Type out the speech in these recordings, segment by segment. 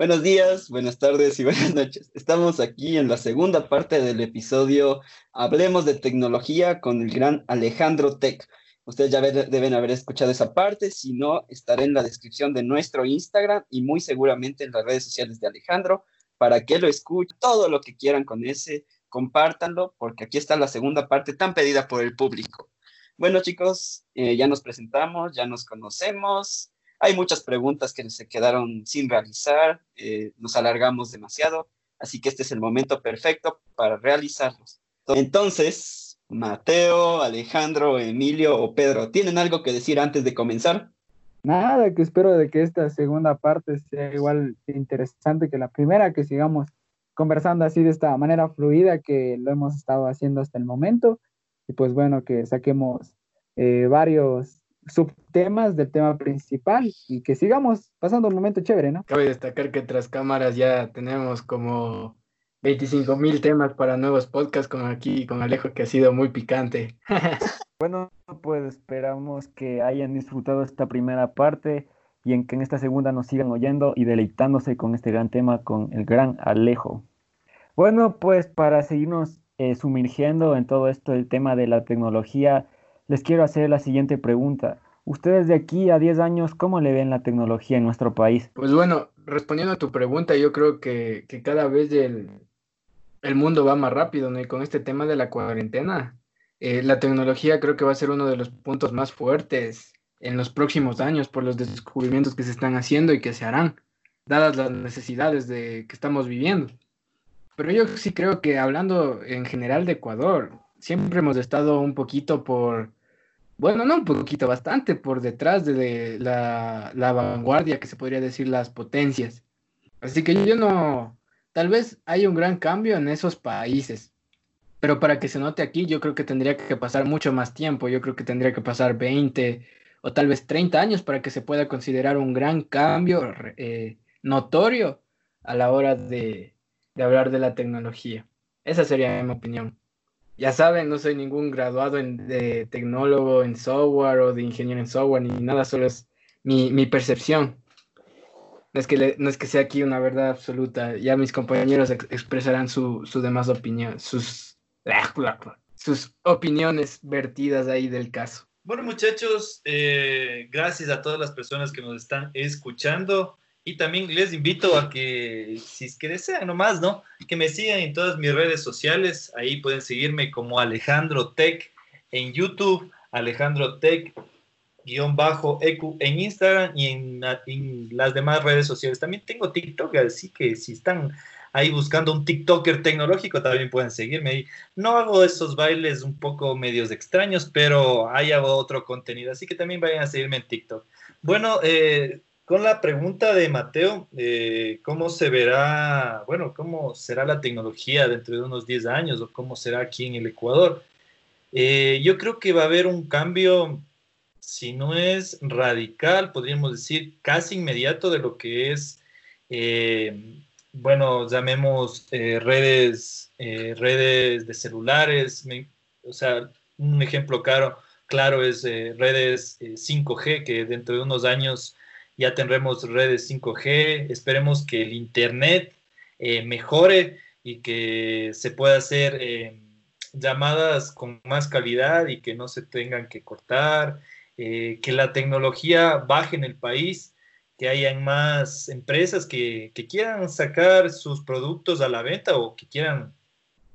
Buenos días, buenas tardes y buenas noches. Estamos aquí en la segunda parte del episodio Hablemos de tecnología con el gran Alejandro Tech. Ustedes ya deben haber escuchado esa parte, si no, estaré en la descripción de nuestro Instagram y muy seguramente en las redes sociales de Alejandro para que lo escuchen, todo lo que quieran con ese, compártanlo, porque aquí está la segunda parte tan pedida por el público. Bueno, chicos, eh, ya nos presentamos, ya nos conocemos. Hay muchas preguntas que se quedaron sin realizar, eh, nos alargamos demasiado, así que este es el momento perfecto para realizarlos. Entonces, Mateo, Alejandro, Emilio o Pedro, ¿tienen algo que decir antes de comenzar? Nada, que espero de que esta segunda parte sea igual interesante que la primera, que sigamos conversando así de esta manera fluida que lo hemos estado haciendo hasta el momento. Y pues bueno, que saquemos eh, varios subtemas del tema principal y que sigamos pasando un momento chévere, ¿no? Cabe destacar que tras cámaras ya tenemos como 25 mil temas para nuevos podcasts, como aquí con Alejo, que ha sido muy picante. bueno, pues esperamos que hayan disfrutado esta primera parte y en que en esta segunda nos sigan oyendo y deleitándose con este gran tema con el gran Alejo. Bueno, pues para seguirnos eh, sumergiendo en todo esto, el tema de la tecnología, les quiero hacer la siguiente pregunta. Ustedes de aquí a 10 años, ¿cómo le ven la tecnología en nuestro país? Pues bueno, respondiendo a tu pregunta, yo creo que, que cada vez el, el mundo va más rápido, ¿no? Y con este tema de la cuarentena, eh, la tecnología creo que va a ser uno de los puntos más fuertes en los próximos años por los descubrimientos que se están haciendo y que se harán, dadas las necesidades de, que estamos viviendo. Pero yo sí creo que hablando en general de Ecuador, siempre hemos estado un poquito por, bueno, no un poquito, bastante por detrás de la, la vanguardia, que se podría decir las potencias. Así que yo no, Tal vez hay un gran cambio en esos países, pero para que se note aquí yo creo que tendría que pasar mucho más tiempo, yo creo que tendría que pasar 20 o tal vez 30 años para que se pueda considerar un gran cambio eh, notorio a la hora de, hablar de la tecnología. Esa sería mi opinión. Ya saben, no soy ningún graduado en, de tecnólogo en software o de ingeniero en software ni nada, solo es mi, mi percepción. No es, que no es que sea aquí una verdad absoluta, ya mis compañeros expresarán su, su demás opinión, sus, sus opiniones vertidas ahí del caso. Bueno muchachos, eh, gracias a todas las personas que nos están escuchando y también les invito a que, si es que desean nomás, ¿no? Que me sigan en todas mis redes sociales, ahí pueden seguirme como Alejandro Tech en YouTube, Alejandro Tech guion bajo EQ en Instagram y en, las demás redes sociales. También tengo TikTok, así que si están ahí buscando un TikToker tecnológico, también pueden seguirme ahí. No hago esos bailes un poco medios extraños, pero ahí hago otro contenido, así que también vayan a seguirme en TikTok. Bueno, eh, con la pregunta de Mateo, eh, ¿cómo se verá, bueno, cómo será la tecnología dentro de unos 10 años o cómo será aquí en el Ecuador? Eh, yo creo que va a haber un cambio si no es radical, podríamos decir casi inmediato de lo que es, eh, bueno, llamemos eh, redes, redes de celulares, o sea, un ejemplo claro, claro es redes 5G, que dentro de unos años ya tendremos redes 5G, esperemos que el Internet mejore y que se pueda hacer llamadas con más calidad y que no se tengan que cortar, eh, que la tecnología baje en el país, que hayan más empresas que, quieran sacar sus productos a la venta o que quieran,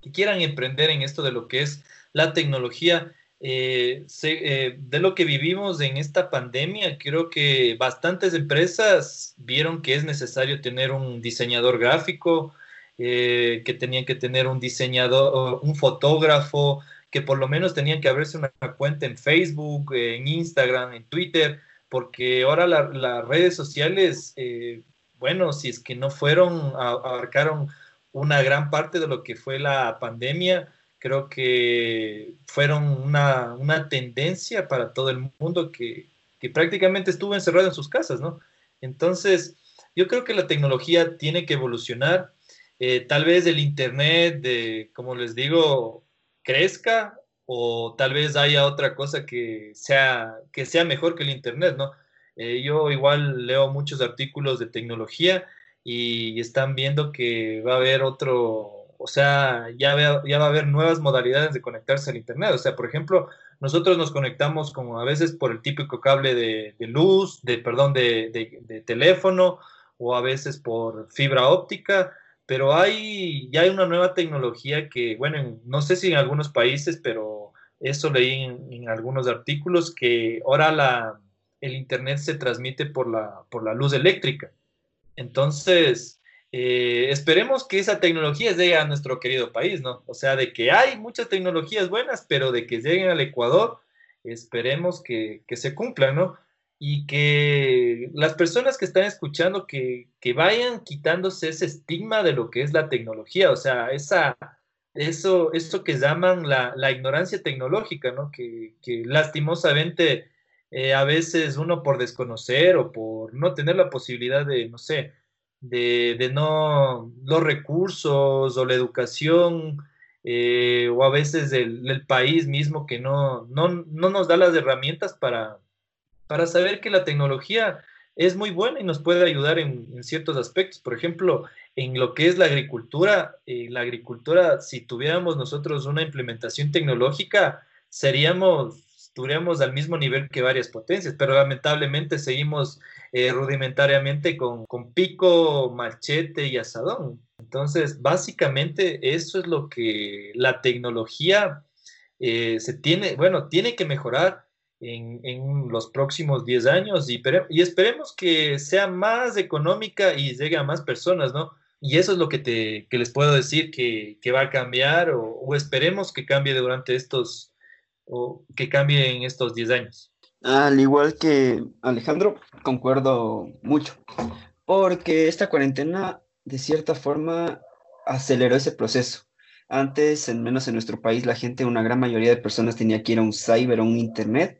que quieran emprender en esto de lo que es la tecnología. Eh, eh, de lo que vivimos en esta pandemia, creo que bastantes empresas vieron que es necesario tener un diseñador gráfico, que tenían que tener un diseñador, un fotógrafo, que por lo menos tenían que abrirse una cuenta en Facebook, en Instagram, en Twitter, porque ahora las redes sociales, eh, bueno, si es que no fueron, abarcaron una gran parte de lo que fue la pandemia, creo que fueron una, tendencia para todo el mundo que, prácticamente estuvo encerrado en sus casas, ¿no? Entonces, yo creo que la tecnología tiene que evolucionar. Eh, tal vez el Internet, de, como les digo, crezca o tal vez haya otra cosa que sea, que sea mejor que el Internet, ¿no? Eh, yo igual leo muchos artículos de tecnología y están viendo que va a haber otro, o sea, ya, ya va a haber nuevas modalidades de conectarse al Internet. O sea, por ejemplo, nosotros nos conectamos como a veces por el típico cable de, luz, de, perdón, de, de, teléfono o a veces por fibra óptica, pero hay, ya hay una nueva tecnología que, bueno, no sé si en algunos países, pero eso leí en, algunos artículos, que ahora la, el Internet se transmite por la, por la luz eléctrica. Entonces, eh, esperemos que esa tecnología llegue a nuestro querido país, ¿no? O sea, de que hay muchas tecnologías buenas, pero de que lleguen al Ecuador, esperemos que, se cumplan, ¿no? Y que las personas que están escuchando, que, vayan quitándose ese estigma de lo que es la tecnología, o sea, esa, eso, eso que llaman la, ignorancia tecnológica, ¿no? Que, lastimosamente eh, a veces uno por desconocer o por no tener la posibilidad de, no sé, de, no los recursos o la educación eh, o a veces del, país mismo que no, no, nos da las herramientas para, para saber que la tecnología es muy buena y nos puede ayudar en, ciertos aspectos. Por ejemplo, en lo que es la agricultura, eh, la agricultura, si tuviéramos nosotros una implementación tecnológica, seríamos estuviéramos al mismo nivel que varias potencias, pero lamentablemente seguimos eh, rudimentariamente con, con, pico, machete y asadón. Entonces, básicamente eso es lo que la tecnología eh, se tiene, bueno, tiene que mejorar en, en los próximos 10 años y, y, esperemos que sea más económica y llegue a más personas, ¿no? Y eso es lo que, te, que les puedo decir que, que va a cambiar o, o esperemos que cambie durante estos o que cambie en estos 10 años? Al igual que Alejandro, concuerdo mucho, porque esta cuarentena de cierta forma aceleró ese proceso. Antes, en menos en nuestro país, la gente, una gran mayoría de personas tenía que ir a un cyber o un internet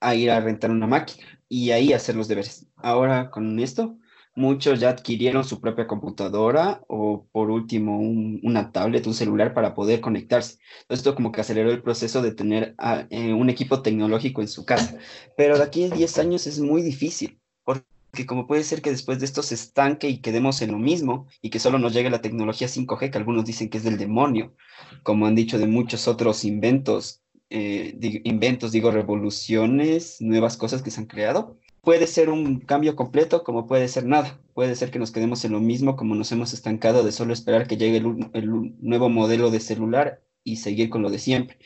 a ir a rentar una máquina y ahí hacer los deberes. Ahora con esto, Muchos ya adquirieron su propia computadora o por último una tablet, un celular para poder conectarse. Esto como que aceleró el proceso de tener eh, un equipo tecnológico en su casa. Pero de aquí a 10 años es muy difícil, porque como puede ser que después de esto se estanque y quedemos en lo mismo y que solo nos llegue la tecnología 5G, que algunos dicen que es del demonio, como han dicho de muchos otros inventos, eh, inventos, digo, revoluciones, nuevas cosas que se han creado puede ser un cambio completo como puede ser nada. Puede ser que nos quedemos en lo mismo como nos hemos estancado de solo esperar que llegue el, nuevo modelo de celular y seguir con lo de siempre.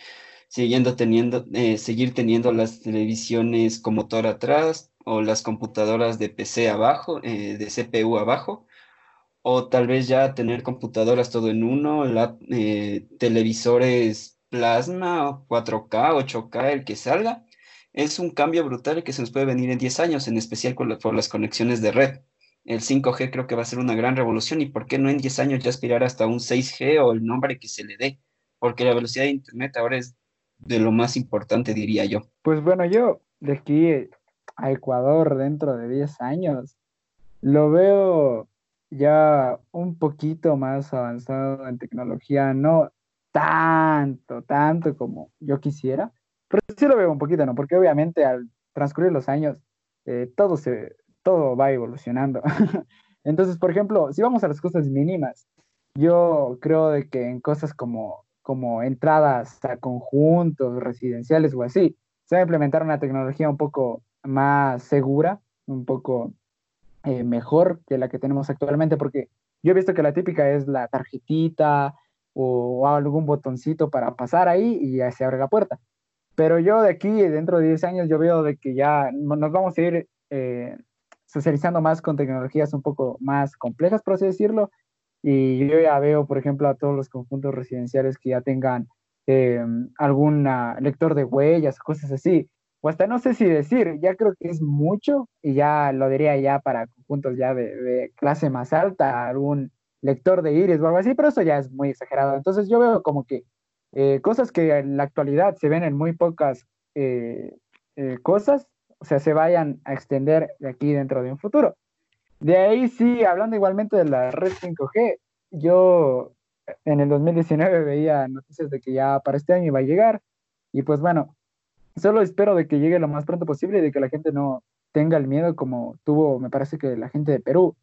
Siguiendo teniendo, eh, seguir teniendo las televisiones con motor atrás o las computadoras de PC abajo, eh, de CPU abajo, o tal vez ya tener computadoras todo en uno, la, eh, televisores plasma, 4K, 8K, el que salga, es un cambio brutal que se nos puede venir en 10 años, en especial por las conexiones de red. El 5G creo que va a ser una gran revolución y por qué no en 10 años ya aspirar hasta un 6G o el nombre que se le dé, porque la velocidad de Internet ahora es de lo más importante, diría yo. Pues bueno, yo de aquí a Ecuador dentro de 10 años lo veo ya un poquito más avanzado en tecnología, no tanto, tanto como yo quisiera, pero sí lo veo un poquito, ¿no? Porque obviamente al transcurrir los años, eh, todo, se, todo va evolucionando. Entonces, por ejemplo, si vamos a las cosas mínimas, yo creo de que en cosas como, como entradas a conjuntos residenciales o así, se va a implementar una tecnología un poco más segura, un poco eh, mejor que la que tenemos actualmente, porque yo he visto que la típica es la tarjetita o, o algún botoncito para pasar ahí y ya se abre la puerta. Pero yo de aquí, dentro de 10 años, yo veo de que ya nos vamos a ir eh, socializando más con tecnologías un poco más complejas, por así decirlo. Y yo ya veo, por ejemplo, a todos los conjuntos residenciales que ya tengan eh, algún lector de huellas, cosas así. O hasta no sé si decir, ya creo que es mucho y ya lo diría ya para conjuntos ya de, de clase más alta, algún lector de iris o algo así, pero eso ya es muy exagerado. Entonces yo veo como que eh, cosas que en la actualidad se ven en muy pocas eh, eh, cosas, o sea, se vayan a extender de aquí dentro de un futuro. De ahí sí, hablando igualmente de la red 5G, yo en el 2019 veía noticias de que ya para este año iba a llegar y pues bueno, solo espero de que llegue lo más pronto posible y de que la gente no tenga el miedo como tuvo, me parece que la gente de Perú,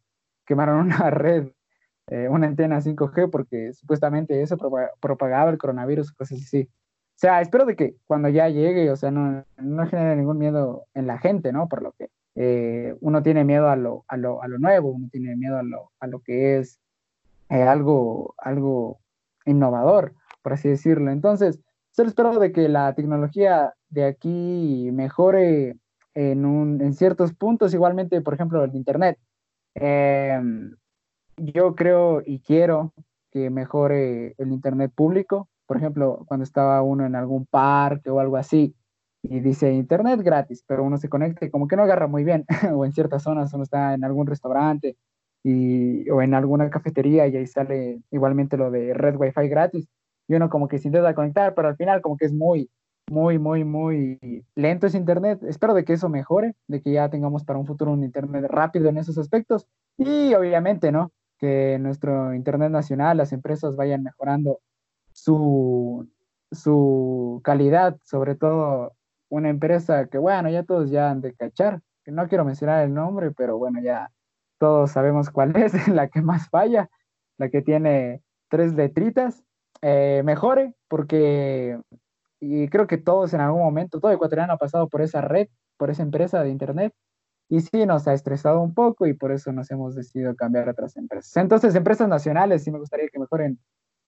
quemaron una red, eh, una antena 5G, porque supuestamente eso propagaba el coronavirus, cosas así. O sea, espero de que cuando ya llegue, o sea, no, no genere ningún miedo en la gente, ¿no? Por lo que eh, uno tiene miedo a lo, a, lo, a lo, nuevo, uno tiene miedo a lo, a lo que es eh, algo, algo innovador, por así decirlo. Entonces, solo espero de que la tecnología de aquí mejore en, un, en ciertos puntos, igualmente, por ejemplo, el Internet. Em, yo creo y quiero que mejore el Internet público. Por ejemplo, cuando estaba uno en algún parque o algo así y dice Internet gratis, pero uno se conecta y como que no agarra muy bien, o en ciertas zonas uno está en algún restaurante y, o en alguna cafetería y ahí sale igualmente lo de red wifi gratis y uno como que se intenta conectar, pero al final como que es muy, muy, muy, muy lento ese internet. Espero de que eso mejore, de que ya tengamos para un futuro un internet rápido en esos aspectos y obviamente, ¿no? Que nuestro internet nacional, las empresas vayan mejorando su, su calidad, sobre todo una empresa que, bueno, ya todos ya han de cachar, que no quiero mencionar el nombre, pero bueno, ya todos sabemos cuál es, la que más falla, la que tiene tres letritas, eh, mejore, porque y creo que todos en algún momento, todo ecuatoriano ha pasado por esa red, por esa empresa de internet, y sí nos ha estresado un poco y por eso nos hemos decidido cambiar a otras empresas. Entonces, empresas nacionales, sí me gustaría que mejoren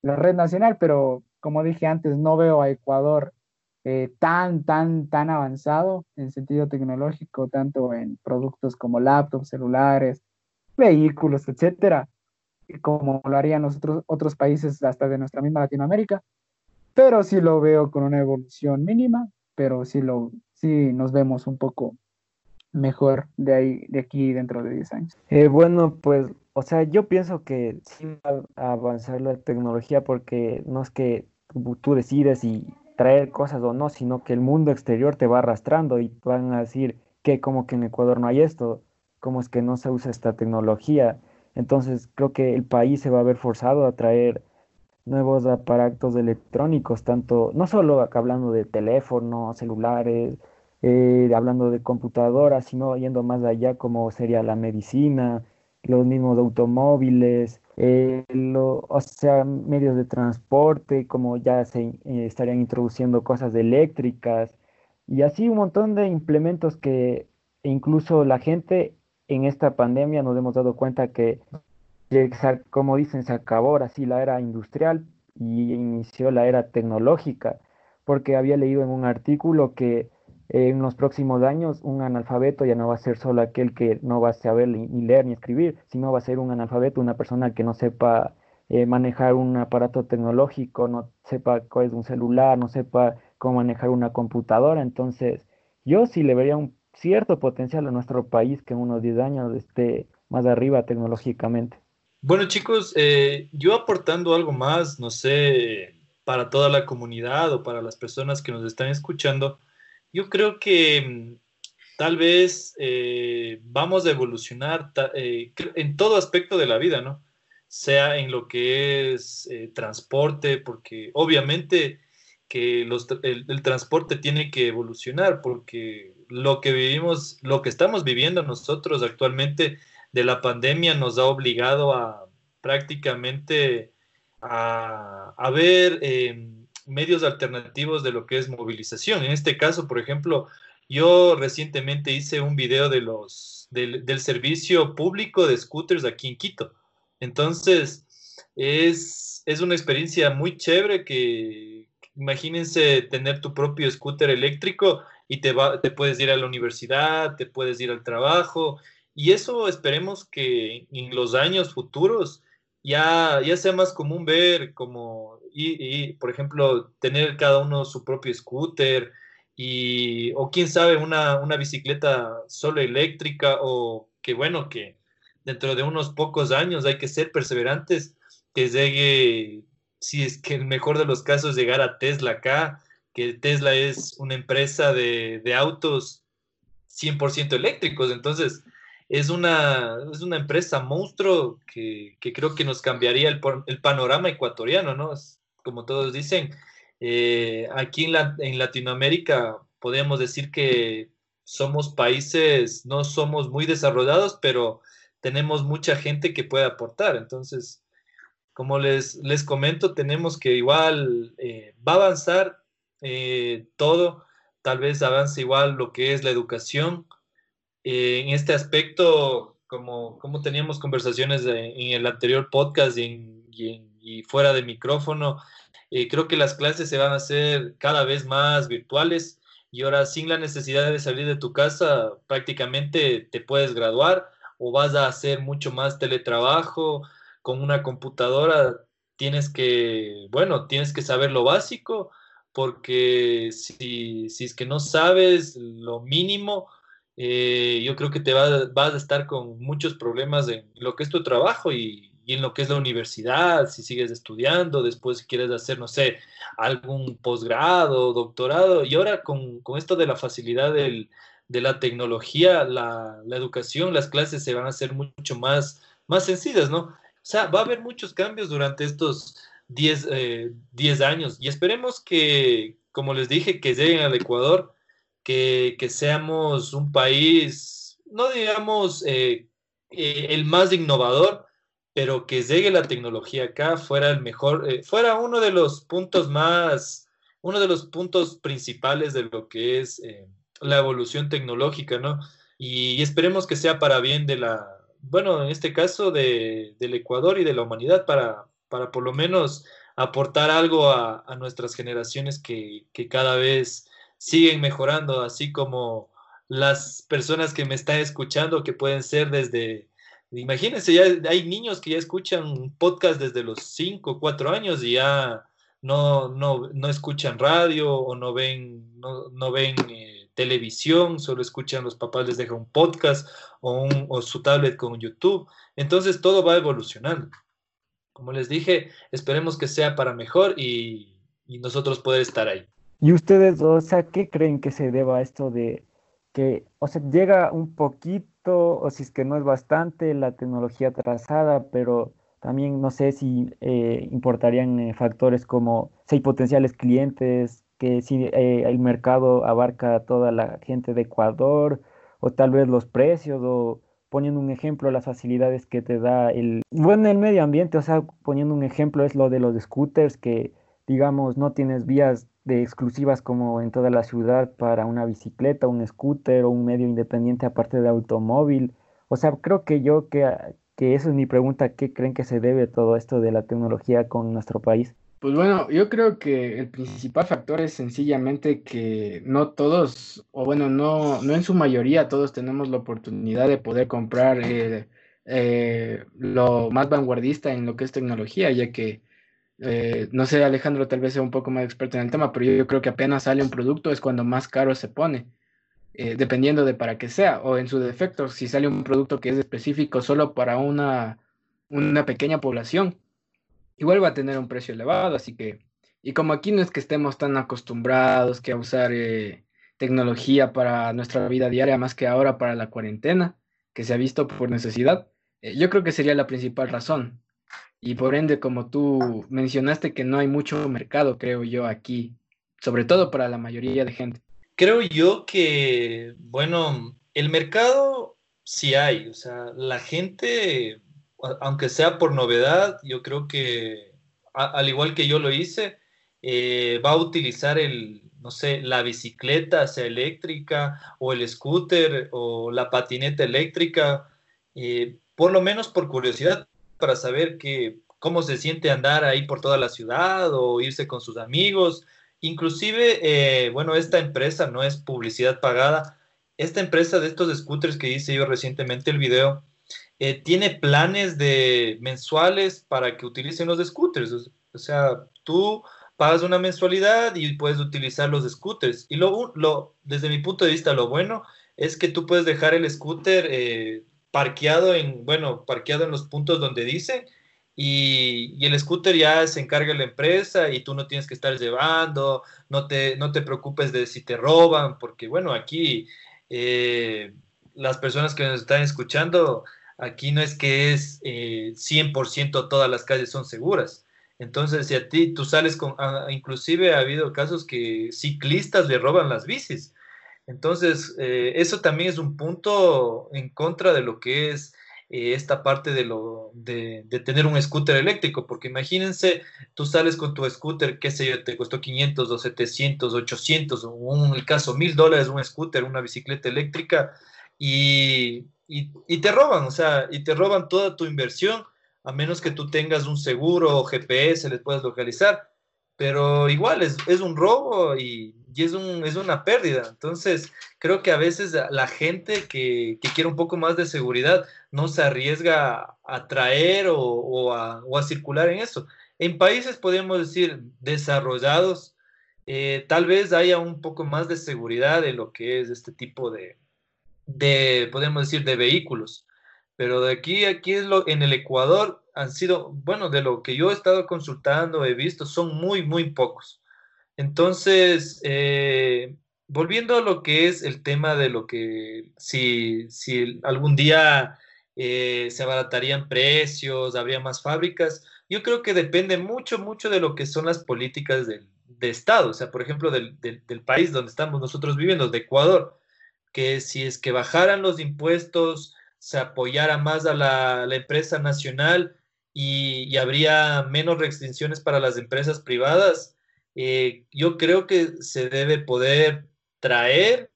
la red nacional, pero como dije antes, no veo a Ecuador eh, tan, tan, tan avanzado en sentido tecnológico, tanto en productos como laptops, celulares, vehículos, etcétera, como lo harían los otros, otros países hasta de nuestra misma Latinoamérica, pero sí lo veo con una evolución mínima, pero sí, lo, sí nos vemos un poco mejor de ahí, de aquí dentro de 10 años. Eh, bueno, pues, o sea, yo pienso que sí va a avanzar la tecnología porque no es que tú decides y traer cosas o no, sino que el mundo exterior te va arrastrando y van a decir que como que en Ecuador no hay esto, cómo es que no se usa esta tecnología. Entonces creo que el país se va a ver forzado a traer nuevos aparatos electrónicos, tanto, no solo acá hablando de teléfonos, celulares, eh, hablando de computadoras, sino yendo más allá como sería la medicina, los mismos automóviles, eh, o sea, medios de transporte, como ya se eh, estarían introduciendo cosas eléctricas y así un montón de implementos que incluso la gente en esta pandemia nos hemos dado cuenta que, como dicen, se acabó así la era industrial y inició la era tecnológica, porque había leído en un artículo que en los próximos años un analfabeto ya no va a ser solo aquel que no va a saber ni, leer ni escribir, sino va a ser un analfabeto, una persona que no sepa eh, manejar un aparato tecnológico, no sepa cuál es un celular, no sepa cómo manejar una computadora. Entonces, yo sí le vería un cierto potencial a nuestro país que en unos 10 años esté más arriba tecnológicamente. Bueno, chicos, eh, yo aportando algo más, no sé, para toda la comunidad o para las personas que nos están escuchando, yo creo que mm, tal vez eh, vamos a evolucionar eh, en todo aspecto de la vida, ¿no? Sea en lo que es transporte, porque obviamente que el, transporte tiene que evolucionar, porque lo que vivimos, lo que estamos viviendo nosotros actualmente de la pandemia nos ha obligado a prácticamente a, ver em, medios alternativos de lo que es movilización. En este caso, por ejemplo, yo recientemente hice un video de los, del, servicio público de scooters aquí en Quito. Entonces, es, es una experiencia muy chévere que, imagínense tener tu propio scooter eléctrico y te, va, te puedes ir a la universidad, te puedes ir al trabajo, y eso esperemos que en los años futuros ya, ya sea más común ver como, y, por ejemplo, tener cada uno su propio scooter, y, o quién sabe, una, una bicicleta solo eléctrica, o que bueno, que dentro de unos pocos años hay que ser perseverantes, que llegue, si es que el mejor de los casos, llegar a Tesla acá, que Tesla es una empresa de, autos 100% eléctricos, entonces es una, es una empresa monstruo que, creo que nos cambiaría el, el, panorama ecuatoriano, ¿no? Como todos dicen, eh, aquí en, en Latinoamérica podemos decir que somos países, no somos muy desarrollados, pero tenemos mucha gente que puede aportar. Entonces, como les, les comento, tenemos que igual eh, va a avanzar eh, todo, tal vez avance igual lo que es la educación. Eh, en este aspecto, como, como teníamos conversaciones en el anterior podcast y, y, fuera de micrófono, creo que las clases se van a hacer cada vez más virtuales y ahora sin la necesidad de salir de tu casa, prácticamente te puedes graduar o vas a hacer mucho más teletrabajo con una computadora. Tienes que, bueno, tienes que saber lo básico porque si, si es que no sabes lo mínimo, eh, yo creo que te vas, vas a estar con muchos problemas en lo que es tu trabajo y, y en lo que es la universidad, si sigues estudiando, después si quieres hacer, no sé, algún posgrado, doctorado, y ahora con, con esto de la facilidad de la tecnología, la, la, educación, las clases se van a hacer mucho más, más sencillas, ¿no? O sea, va a haber muchos cambios durante estos 10, eh, años y esperemos que, como les dije, que lleguen al Ecuador, que, que seamos un país, no digamos eh, eh, el más innovador, pero que llegue la tecnología acá fuera el mejor, eh, fuera uno de los puntos más, uno de los puntos principales de lo que es eh, la evolución tecnológica, ¿no? Y, esperemos que sea para bien de la, bueno, en este caso de, del Ecuador y de la humanidad, para, para por lo menos aportar algo a, a nuestras generaciones que, que cada vez siguen mejorando, así como las personas que me están escuchando, que pueden ser desde Imagínense, ya hay niños que ya escuchan podcast desde los 5 o 4 años y ya no, no, no, escuchan radio o no ven, no, no ven eh, televisión, solo escuchan los papás les dejan un podcast o, un, su tablet con YouTube. Entonces todo va evolucionando. Como les dije, esperemos que sea para mejor y, nosotros poder estar ahí. ¿Y ustedes, o sea, qué creen que se deba esto de que, o sea, llega un poquito o si es que no es bastante la tecnología trazada, pero también no sé si eh, importarían eh, factores como si hay potenciales clientes, que si eh, el mercado abarca a toda la gente de Ecuador, o tal vez los precios, o poniendo un ejemplo, las facilidades que te da el, bueno, el medio ambiente, o sea, poniendo un ejemplo es lo de los scooters, que digamos no tienes vías de exclusivas como en toda la ciudad para una bicicleta, un scooter o un medio independiente aparte de automóvil. O sea, creo que yo que, que es mi pregunta, ¿qué creen que se debe todo esto de la tecnología con nuestro país? Pues bueno, yo creo que el principal factor es sencillamente que no todos, o bueno, no, no en su mayoría todos tenemos la oportunidad de poder comprar eh, eh, lo más vanguardista en lo que es tecnología, ya que eh, no sé, Alejandro tal vez sea un poco más experto en el tema, pero yo, creo que apenas sale un producto es cuando más caro se pone, eh, dependiendo de para qué sea, o en su defecto, si sale un producto que es específico solo para una, una pequeña población, igual va a tener un precio elevado, así que, y como aquí no es que estemos tan acostumbrados que a usar eh, tecnología para nuestra vida diaria, más que ahora para la cuarentena, que se ha visto por necesidad, yo creo que sería la principal razón y por ende, como tú mencionaste que no hay mucho mercado, creo yo, aquí, sobre todo para la mayoría de gente. Creo yo que, bueno, el mercado sí hay, o sea, la gente, aunque sea por novedad, yo creo que, al igual que yo lo hice, eh, va a utilizar el, no sé, la bicicleta, sea eléctrica, o el scooter, o la patineta eléctrica, eh, por lo menos por curiosidad, para saber que, cómo se siente andar ahí por toda la ciudad o irse con sus amigos. Inclusive, eh, bueno, esta empresa no es publicidad pagada. Esta empresa de estos scooters que hice yo recientemente el video, eh, tiene planes de mensuales para que utilicen los scooters. O sea, tú pagas una mensualidad y puedes utilizar los scooters. Y lo, lo, desde mi punto de vista, lo bueno es que tú puedes dejar el scooter eh, parqueado en, bueno, parqueado en los puntos donde dice, y, y, el scooter ya se encarga la empresa y tú no tienes que estar llevando, no te, no te preocupes de si te roban, porque bueno, aquí eh, las personas que nos están escuchando, aquí no es que es eh, 100% todas las calles son seguras. Entonces, si a ti tú sales con, ah, inclusive ha habido casos que ciclistas le roban las bicis. Entonces, eh, eso también es un punto en contra de lo que es eh, esta parte de, lo, de, tener un scooter eléctrico, porque imagínense, tú sales con tu scooter, qué sé yo, te costó 500 o 700, 800, o en el caso 1000 dólares un scooter, una bicicleta eléctrica, y, y, te roban, o sea, y te roban toda tu inversión, a menos que tú tengas un seguro o GPS, les puedas localizar, pero igual es, es un robo y y es, un, es una pérdida. Entonces, creo que a veces la gente que, quiere un poco más de seguridad no se arriesga a traer o, a, circular en eso. En países, podemos decir, desarrollados, eh, tal vez haya un poco más de seguridad en lo que es este tipo de, de podemos decir, de vehículos. Pero de aquí, aquí lo, en el Ecuador han sido, bueno, de lo que yo he estado consultando, he visto, son muy, muy pocos. Entonces, eh, volviendo a lo que es el tema de lo que si, si algún día eh, se abaratarían precios, habría más fábricas, yo creo que depende mucho, mucho de lo que son las políticas del, de Estado, o sea, por ejemplo, del, país donde estamos nosotros viviendo, de Ecuador, que si es que bajaran los impuestos, se apoyara más a la, empresa nacional y, y habría menos restricciones para las empresas privadas, eh, yo creo que se debe poder traer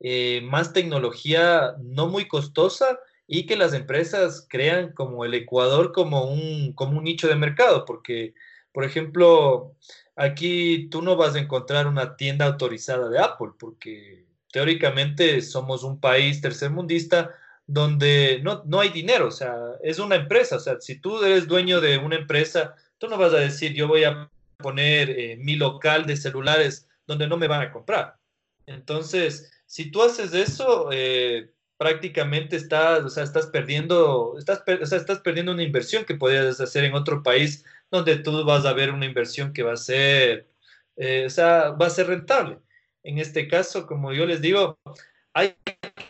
eh, más tecnología no muy costosa y que las empresas crean como el Ecuador como un, como un nicho de mercado, porque, por ejemplo, aquí tú no vas a encontrar una tienda autorizada de Apple, porque teóricamente somos un país tercermundista donde no, no hay dinero, o sea, es una empresa, o sea, si tú eres dueño de una empresa, tú no vas a decir, yo voy a poner eh, mi local de celulares donde no me van a comprar. Entonces, si tú haces eso, eh, prácticamente estás, o sea, estás perdiendo, estás, o sea, estás perdiendo una inversión que podrías hacer en otro país donde tú vas a ver una inversión que va a ser, eh, o sea, va a ser rentable. En este caso, como yo les digo, hay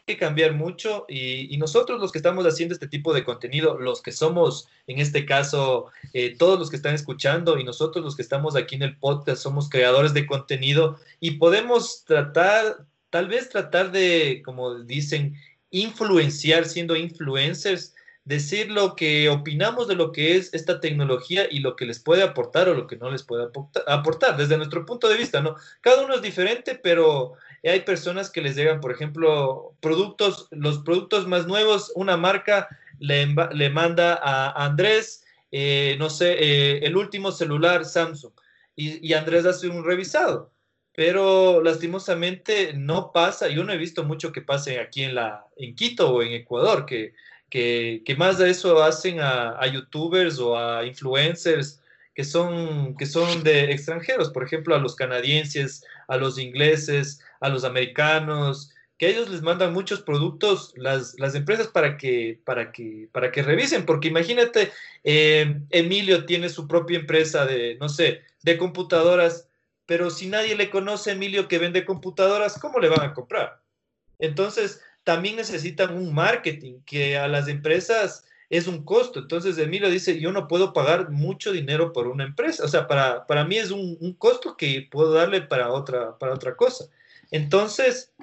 que cambiar mucho y, nosotros los que estamos haciendo este tipo de contenido, los que somos, en este caso, eh, todos los que están escuchando y nosotros los que estamos aquí en el podcast, somos creadores de contenido y podemos tratar, tal vez tratar de, como dicen, influenciar siendo influencers, decir lo que opinamos de lo que es esta tecnología y lo que les puede aportar o lo que no les puede aportar, desde nuestro punto de vista, ¿no? Cada uno es diferente, pero hay personas que les llegan, por ejemplo, productos, los productos más nuevos, una marca le, le manda a Andrés, eh, no sé, eh, el último celular Samsung, y, Andrés hace un revisado, pero lastimosamente no pasa, yo no he visto mucho que pase aquí en, la, en Quito o en Ecuador, que, que, más de eso hacen a, a youtubers o a influencers que son, que son de extranjeros, por ejemplo, a los canadienses, a los ingleses, a los americanos, que ellos les mandan muchos productos, las, las empresas, para que, para, que, para que revisen, porque imagínate, eh, Emilio tiene su propia empresa de, no sé, de computadoras, pero si nadie le conoce a Emilio que vende computadoras, ¿cómo le van a comprar? Entonces, también necesitan un marketing que a las empresas es un costo. Entonces, Emilio dice, yo no puedo pagar mucho dinero por una empresa. O sea, para, para mí es un, un, costo que puedo darle para otra, para otra cosa. Entonces,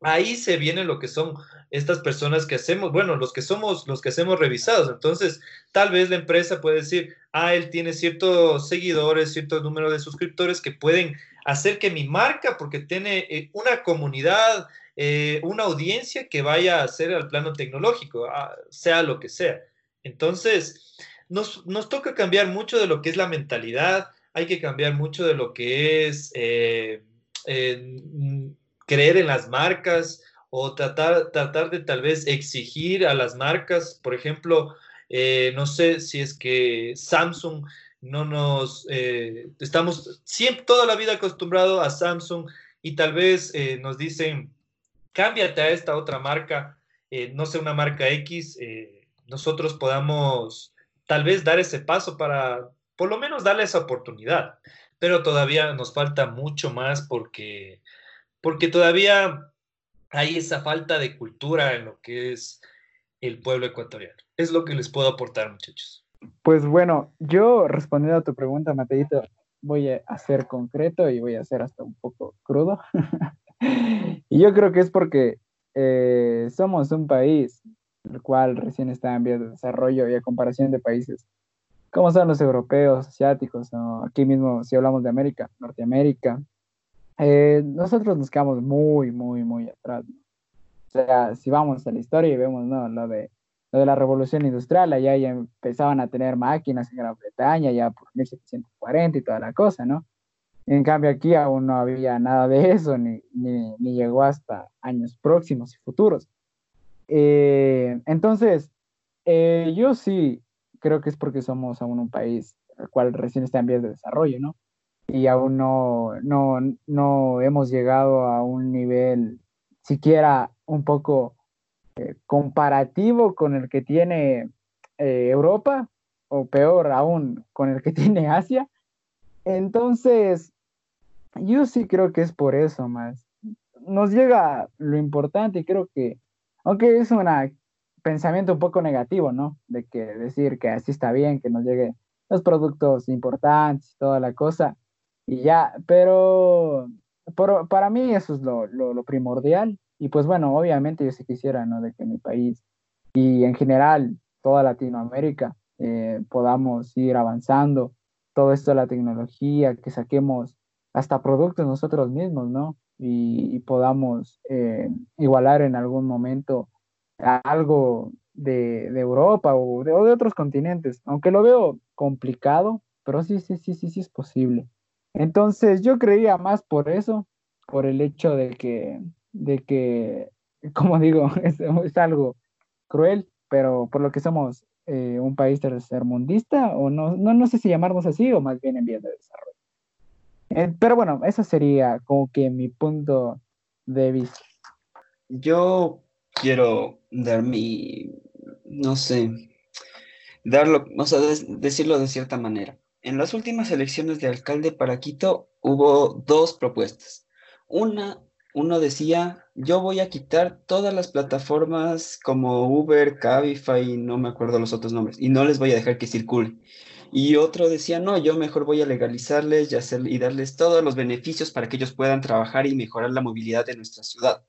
ahí se viene lo que son estas personas que hacemos, bueno, los que somos, los que hacemos revisados. Entonces, tal vez la empresa puede decir, ah, él tiene ciertos seguidores, cierto número de suscriptores que pueden hacer que mi marca, porque tiene eh, una comunidad, eh, una audiencia que vaya a hacer al plano tecnológico, ah, sea lo que sea. Entonces, nos, toca cambiar mucho de lo que es la mentalidad, hay que cambiar mucho de lo que es eh, creer en las marcas o tratar, tratar de tal vez exigir a las marcas, por ejemplo, eh, no sé si es que Samsung no nos, estamos siempre, toda la vida acostumbrado a Samsung y tal vez nos dicen, cámbiate a esta otra marca, eh, no sé, una marca X, eh, nosotros podamos tal vez dar ese paso para por lo menos darle esa oportunidad. Pero todavía nos falta mucho más porque, porque todavía hay esa falta de cultura en lo que es el pueblo ecuatoriano. Es lo que les puedo aportar, muchachos. Pues bueno, yo respondiendo a tu pregunta, Mateito, voy a ser concreto y voy a ser hasta un poco crudo. y yo creo que es porque eh, somos un país el cual recién está en vías de desarrollo y a comparación de países como son los europeos, asiáticos, o aquí mismo si hablamos de América, Norteamérica, eh, nosotros nos quedamos muy, muy, muy atrás. O sea, si vamos a la historia y vemos ¿no? lo, de, lo de la revolución industrial, allá ya empezaban a tener máquinas en Gran Bretaña, ya por 1740 y toda la cosa, ¿no? En cambio aquí aún no había nada de eso, ni, ni, ni llegó hasta años próximos y futuros. Eh, entonces, eh, yo sí creo que es porque somos aún un país el cual recién está en vías de desarrollo, ¿no? Y aún no, no, no hemos llegado a un nivel siquiera un poco eh, comparativo con el que tiene Europa, o peor aún, con el que tiene Asia. Entonces, yo sí creo que es por eso más. Nos llega lo importante creo que, aunque es un pensamiento un poco negativo, ¿no? De que decir que así está bien, que nos lleguen los productos importantes toda la cosa, y ya, pero para mí eso es lo, lo, primordial. Y pues bueno, obviamente yo sí quisiera, ¿no? De que mi país y en general toda Latinoamérica eh, podamos ir avanzando todo esto de la tecnología, que saquemos hasta productos nosotros mismos, ¿no? Y, podamos eh, igualar en algún momento algo de, Europa o de, otros continentes, aunque lo veo complicado, pero sí, sí, sí, sí, sí es posible. Entonces yo creía más por eso, por el hecho de que, de que como digo, es, es algo cruel, pero por lo que somos eh, un país tercermundista, o no, no, no sé si llamarnos así, o más bien en vías de desarrollo. Eh, pero bueno, eso sería como que mi punto de vista. Yo quiero dar mi, no sé, darlo, o sea, decirlo de cierta manera. En las últimas elecciones de alcalde para Quito hubo dos propuestas. Una, uno decía, yo voy a quitar todas las plataformas como Uber, Cabify, no me acuerdo los otros nombres, y no les voy a dejar que circulen. Y otro decía, no, yo mejor voy a legalizarles y, hacer, y darles todos los beneficios para que ellos puedan trabajar y mejorar la movilidad de nuestra ciudad.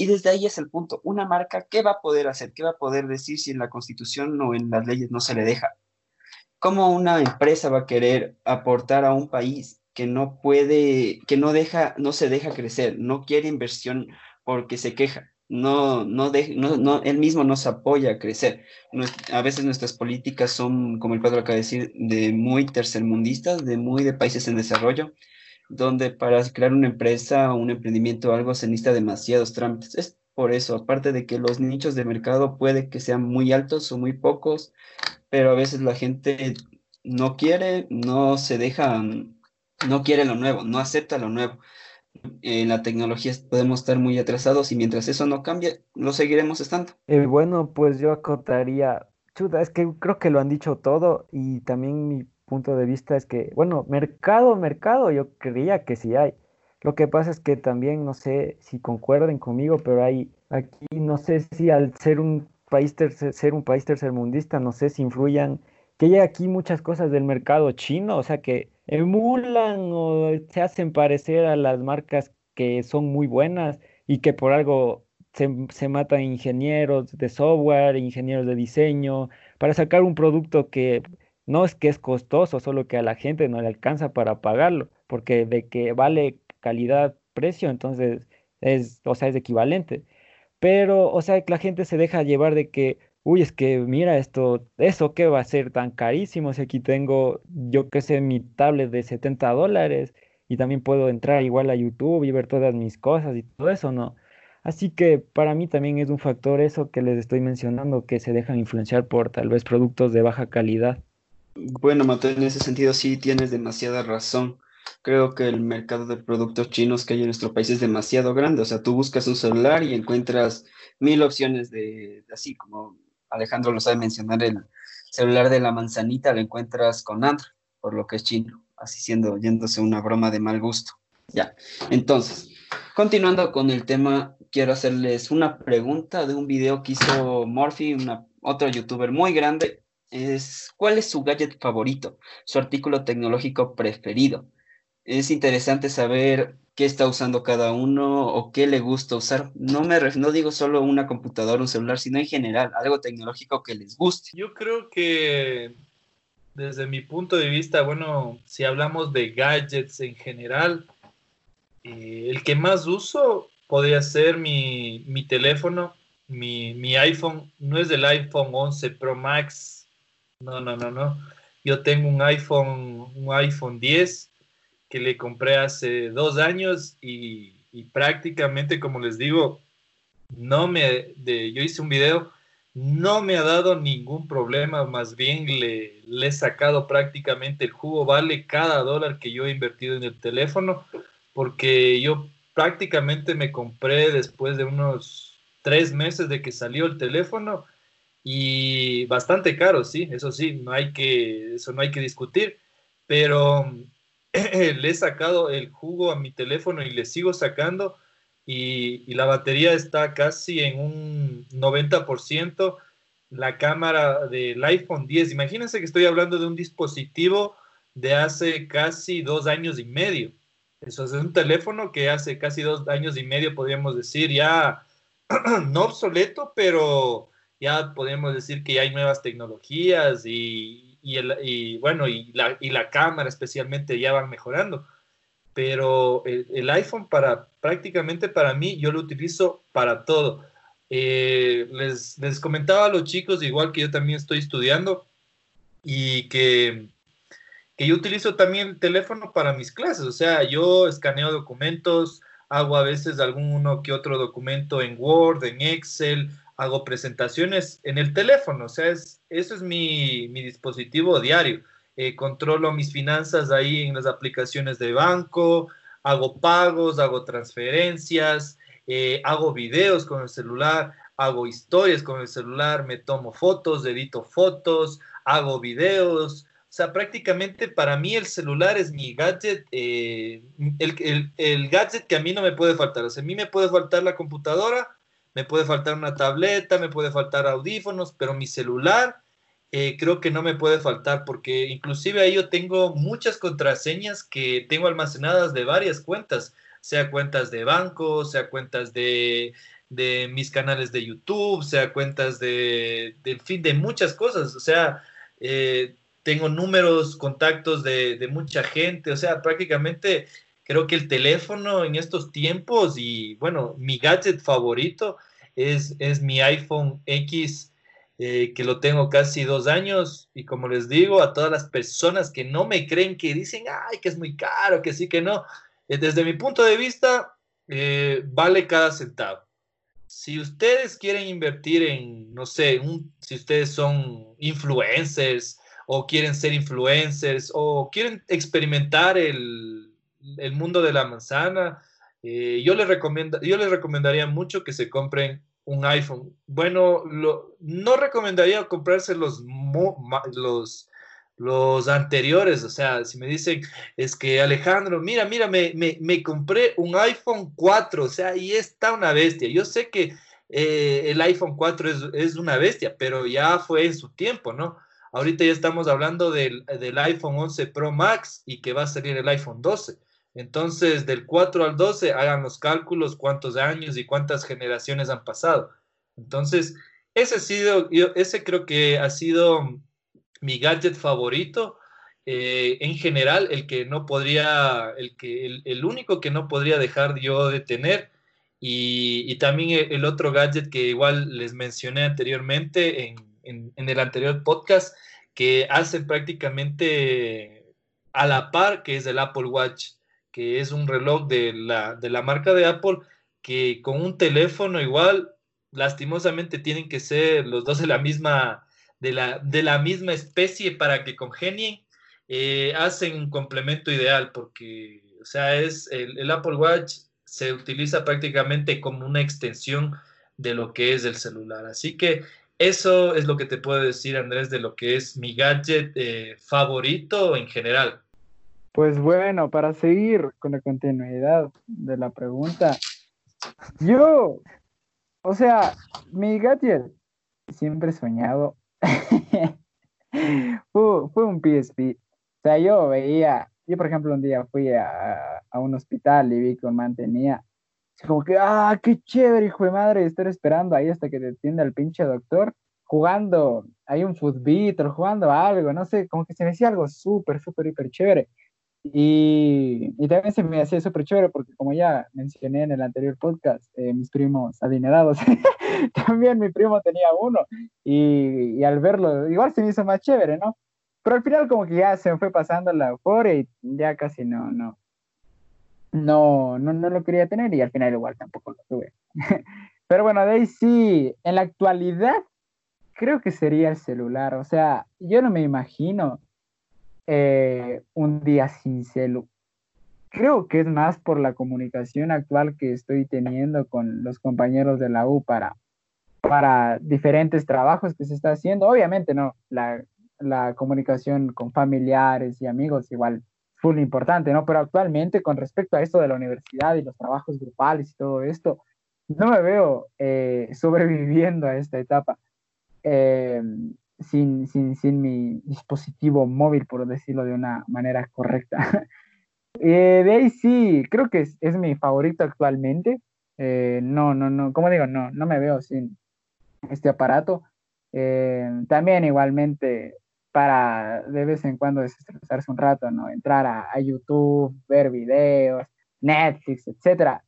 Y desde ahí es el punto. Una marca, ¿qué va a poder hacer? ¿Qué va a poder decir si en la constitución o en las leyes no se le deja? ¿Cómo una empresa va a querer aportar a un país que no puede, que no deja, no se deja crecer, no quiere inversión porque se queja? no, no, no, no, él mismo nos apoya a crecer. a veces nuestras políticas son, como el padre acaba de decir, de muy tercermundistas, de muy de países en desarrollo, donde para crear una empresa o un emprendimiento o algo se necesita demasiados trámites. Es por eso, aparte de que los nichos de mercado puede que sean muy altos o muy pocos, pero a veces la gente no quiere, no se deja, no quiere lo nuevo, no acepta lo nuevo en la tecnología podemos estar muy atrasados y mientras eso no cambie, lo seguiremos estando. Eh, bueno, pues yo acotaría, chuta, es que creo que lo han dicho todo y también mi punto de vista es que, bueno, mercado, mercado, yo creía que sí hay. Lo que pasa es que también, no sé si concuerden conmigo, pero hay aquí, no sé si al ser un país, ser un país tercermundista, no sé si influyan, que hay aquí muchas cosas del mercado chino, o sea que emulan o se hacen parecer a las marcas que son muy buenas y que por algo se, matan ingenieros de software, ingenieros de diseño, para sacar un producto que no es que es costoso, solo que a la gente no le alcanza para pagarlo, porque de que vale calidad, precio, entonces es, o sea, es equivalente. Pero, o sea, la gente se deja llevar de que uy, es que mira esto, eso que va a ser tan carísimo si aquí tengo, yo qué sé, mi tablet de 70 dólares y también puedo entrar igual a YouTube y ver todas mis cosas y todo eso, ¿no? Así que para mí también es un factor eso que les estoy mencionando, que se dejan influenciar por tal vez productos de baja calidad. Bueno, Mateo, en ese sentido sí tienes demasiada razón. Creo que el mercado de productos chinos que hay en nuestro país es demasiado grande. O sea, tú buscas un celular y encuentras mil opciones de así como Alejandro lo sabe mencionar, el celular de la manzanita lo encuentras con Android, por lo que es chino, así siendo, yéndose una broma de mal gusto. Ya, entonces, continuando con el tema, quiero hacerles una pregunta de un video que hizo Morphy, una, otro youtuber muy grande, es ¿cuál es su gadget favorito? Su artículo tecnológico preferido. es interesante saber qué está usando cada uno o qué le gusta usar. No, me no digo solo una computadora, un celular, sino en general, algo tecnológico que les guste. Yo creo que desde mi punto de vista, bueno, si hablamos de gadgets en general, eh, el que más uso podría ser mi, mi teléfono, mi, mi, iPhone. No es del iPhone 11 Pro Max. No, no, no, no. Yo tengo un iPhone, un iPhone 10 que le compré hace dos años y, prácticamente, como les digo, no me, yo hice un video no me ha dado ningún problema, más bien le, le, he sacado prácticamente el jugo, vale cada dólar que yo he invertido en el teléfono, porque yo prácticamente me compré después de unos tres meses de que salió el teléfono y bastante caro, sí, eso sí, no hay que, eso no hay que discutir, pero le he sacado el jugo a mi teléfono y le sigo sacando y, la batería está casi en un 90%. La cámara del iPhone 10, imagínense que estoy hablando de un dispositivo de hace casi dos años y medio. Eso es un teléfono que hace casi dos años y medio, podríamos decir, ya no obsoleto, pero ya podemos decir que ya hay nuevas tecnologías y, y, bueno, y la, y la cámara especialmente ya van mejorando pero el, iPhone para prácticamente para mí yo lo utilizo para todo. Eh, les, les, comentaba a los chicos, igual que yo también estoy estudiando, y que, que yo utilizo también el teléfono para mis clases, o sea, yo escaneo documentos, hago a veces alguno que otro documento en Word, en Excel, hago presentaciones en el teléfono, o sea, es, eso es mi, mi dispositivo diario. Eh, controlo mis finanzas ahí en las aplicaciones de banco, hago pagos, hago transferencias, eh, hago videos con el celular, hago historias con el celular, me tomo fotos, edito fotos, hago videos. O sea, prácticamente para mí el celular es mi gadget, eh, el, el, gadget que a mí no me puede faltar. O sea, a mí me puede faltar la computadora, me puede faltar una tableta, me puede faltar audífonos, pero mi celular eh, creo que no me puede faltar porque inclusive ahí yo tengo muchas contraseñas que tengo almacenadas de varias cuentas, sea cuentas de banco, sea cuentas de, de mis canales de YouTube, sea cuentas de, fin, de muchas cosas, o sea, eh, tengo números, contactos de, de mucha gente, o sea, prácticamente creo que el teléfono en estos tiempos y bueno, mi gadget favorito es, es mi iPhone X eh, que lo tengo casi dos años y como les digo a todas las personas que no me creen, que dicen, ay, que es muy caro, que sí, que no, eh, desde mi punto de vista, eh, vale cada centavo. Si ustedes quieren invertir en, no sé, si ustedes son influencers o quieren ser influencers o quieren experimentar el, el mundo de la manzana, yo, les recomiendo, yo les recomendaría mucho que se compren un iPhone. Bueno, no recomendaría comprarse los, los, los anteriores. O sea, si me dicen, es que Alejandro, mira, mira, me, me, compré un iPhone 4, o sea, y está una bestia. Yo sé que eh, el iPhone 4 es, es, una bestia, pero ya fue en su tiempo, ¿no? Ahorita ya estamos hablando del, del iPhone 11 Pro Max y que va a salir el iPhone 12. Entonces, del 4 al 12, hagan los cálculos cuántos años y cuántas generaciones han pasado. Entonces, ese, ha sido, ese creo que ha sido mi gadget favorito. Eh, en general, el que no podría, el, que, el, único que no podría dejar yo de tener. Y, también el, otro gadget que igual les mencioné anteriormente en, en el anterior podcast, que hace prácticamente a la par, que es el Apple Watch que es un reloj de la, de la marca de Apple, que con un teléfono igual, lastimosamente tienen que ser los dos de la misma, de la, de la misma especie para que congenien, eh, hacen un complemento ideal porque, o sea, es el, Apple Watch se utiliza prácticamente como una extensión de lo que es el celular. Así que eso es lo que te puedo decir, Andrés, de lo que es mi gadget eh, favorito en general. Pues bueno, para seguir con la continuidad de la pregunta, yo, o sea, mi gadget siempre he soñado fue, un PSP. O sea, yo veía yo por ejemplo un día fui a, a un hospital y vi que un man tenía, como que, ah, qué chévere, hijo de madre, estar esperando ahí hasta que te atienda el pinche doctor, jugando, hay un o jugando algo, no sé, como que se me hacía algo súper, súper, hiper chévere. Y, y, también se me hacía súper chévere porque como ya mencioné en el anterior podcast, eh, mis primos adinerados, también mi primo tenía uno y, y, al verlo igual se me hizo más chévere, ¿no? Pero al final como que ya se me fue pasando la euforia y ya casi no, no, no, no, no lo quería tener y al final igual tampoco lo tuve. Pero bueno, de ahí sí, en la actualidad creo que sería el celular, o sea, yo no me imagino eh, un día sin celu. Creo que es más por la comunicación actual que estoy teniendo con los compañeros de la U para, para diferentes trabajos que se está haciendo. Obviamente, no, la, la comunicación con familiares y amigos igual full importante, ¿no? Pero actualmente con respecto a esto de la universidad y los trabajos grupales y todo esto, no me veo eh, sobreviviendo a esta etapa eh, sin, sin, sin, mi dispositivo móvil, por decirlo de una manera correcta. eh, de ahí sí, creo que es, es mi favorito actualmente. Eh, no, no, no, como digo, no, no me veo sin este aparato. también igualmente para de vez en cuando desestresarse un rato, ¿no? Entrar a, YouTube, ver videos, Netflix, etc.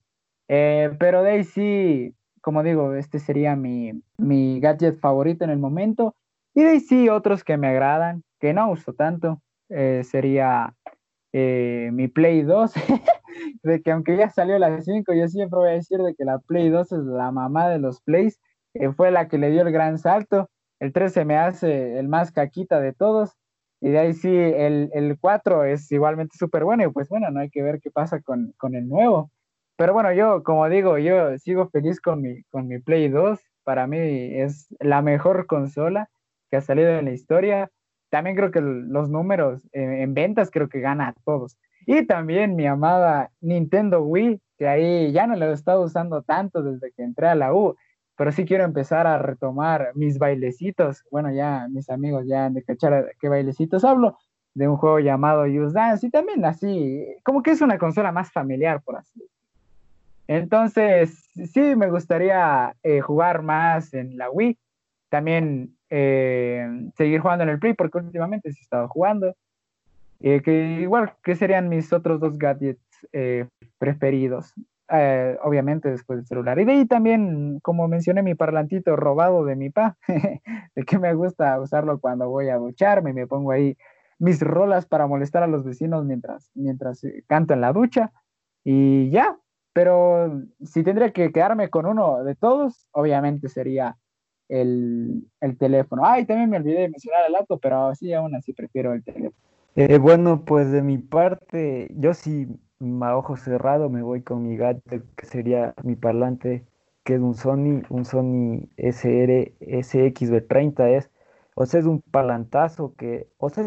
Eh, pero de ahí sí, como digo, este sería mi, mi gadget favorito en el momento. Y de ahí sí, otros que me agradan, que no uso tanto, eh, sería eh, mi Play 2. de que aunque ya salió la 5, yo siempre voy a decir de que la Play 2 es la mamá de los Plays, fue la que le dio el gran salto. El 3 se me hace el más caquita de todos. Y de ahí sí, el, el 4 es igualmente súper bueno. Y pues bueno, no hay que ver qué pasa con, con, el nuevo. Pero bueno, yo, como digo, yo sigo feliz con mi, con mi Play 2. Para mí es la mejor consola que ha salido en la historia. También creo que los números en, en ventas creo que gana a todos. Y también mi amada Nintendo Wii, que ahí ya no la he estado usando tanto desde que entré a la U pero sí quiero empezar a retomar mis bailecitos. Bueno, ya mis amigos ya han de cachar qué bailecitos hablo, de un juego llamado Use Dance y también así, como que es una consola más familiar, por así decirlo. Entonces, sí, me gustaría eh, jugar más en la Wii, también eh, seguir jugando en el Play, porque últimamente sí he jugando. Eh, que igual, que serían mis otros dos gadgets preferidos? Eh, obviamente después del celular. Y de ahí también, como mencioné, mi parlantito robado de mi pa, de que me gusta usarlo cuando voy a ducharme, me pongo ahí mis rolas para molestar a los vecinos mientras, mientras canto en la ducha y ya. Pero si tendría que quedarme con uno de todos, obviamente sería el, el teléfono. Ay, también me olvidé de mencionar el auto, pero sí, aún así prefiero el teléfono. Eh, bueno, pues de mi parte, yo sí a ojo cerrado me voy con mi gadget, que sería mi parlante, que es un Sony, un Sony SR SXB30 es, o sea, es un parlantazo que, o sea,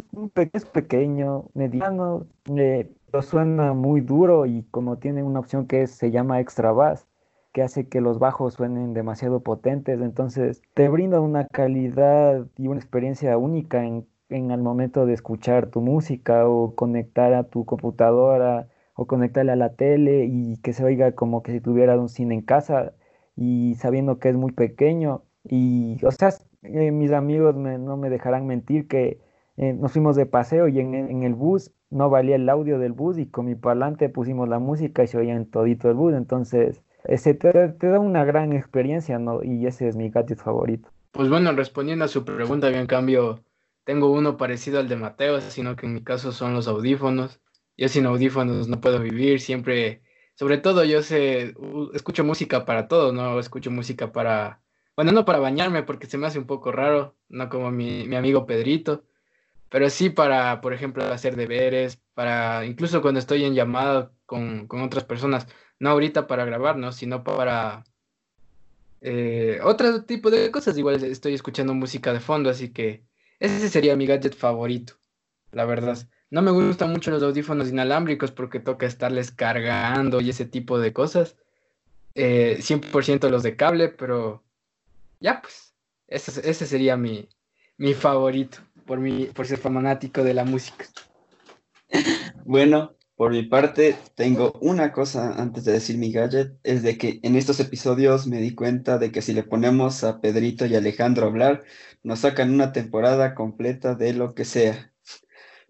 es, pequeño, mediano, eh, pero suena muy duro y como tiene una opción que se llama extra bass, que hace que los bajos suenen demasiado potentes, entonces te brinda una calidad y una experiencia única en, en el momento de escuchar tu música o conectar a tu computadora o conectarle a la tele y que se oiga como que si tuviera un cine en casa y sabiendo que es muy pequeño. Y, o sea, eh, mis amigos no me dejarán mentir que eh, nos fuimos de paseo y en, el bus no valía el audio del bus y con mi parlante pusimos la música y se oía en todito el bus. Entonces, ese te, da una gran experiencia, ¿no? Y ese es mi gadget favorito. Pues bueno, respondiendo a su pregunta, en cambio, tengo uno parecido al de Mateo, sino que en mi caso son los audífonos. Yo sin audífonos no puedo vivir, siempre, sobre todo yo sé, escucho música para todo, ¿no? Escucho música para, bueno, no para bañarme porque se me hace un poco raro, no como mi, mi amigo Pedrito, pero sí para, por ejemplo, hacer deberes, para, incluso cuando estoy en llamada con, con otras personas, no ahorita para grabar, ¿no? Sino para eh, otro tipo de cosas, igual estoy escuchando música de fondo, así que ese sería mi gadget favorito, la verdad. No me gustan mucho los audífonos inalámbricos porque toca estarles cargando y ese tipo de cosas. 100% eh, los de cable, pero ya pues, ese, ese sería mi, mi favorito por, mi, por ser fanático de la música. Bueno, por mi parte, tengo una cosa antes de decir mi gadget, es de que en estos episodios me di cuenta de que si le ponemos a Pedrito y Alejandro a hablar, nos sacan una temporada completa de lo que sea,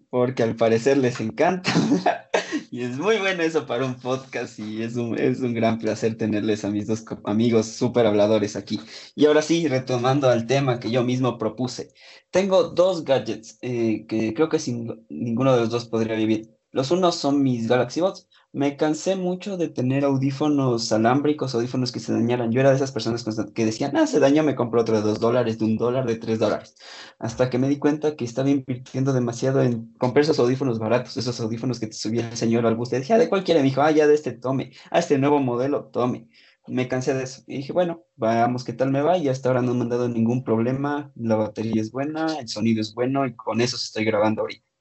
porque al parecer les encanta y es muy bueno eso para un podcast y es un, es un gran placer tenerles a mis dos amigos súper habladores aquí. Y ahora sí, retomando al tema que yo mismo propuse, tengo dos gadgets eh, que creo que sin ninguno de los dos podría vivir. Los unos son mis Galaxy Bots. Me cansé mucho de tener audífonos alámbricos, audífonos que se dañaran. Yo era de esas personas que decían, ah, se dañó, me compro otro de dos dólares, de un dólar, de tres dólares. Hasta que me di cuenta que estaba invirtiendo demasiado en comprar esos audífonos baratos, esos audífonos que te subía el señor al bus. Te decía, ah, de cualquiera, me dijo, ah, ya de este tome, a este nuevo modelo, tome. Me cansé de eso. Y dije, bueno, veamos qué tal me va. Y hasta ahora no me han dado ningún problema. La batería es buena, el sonido es bueno y con eso estoy grabando ahorita.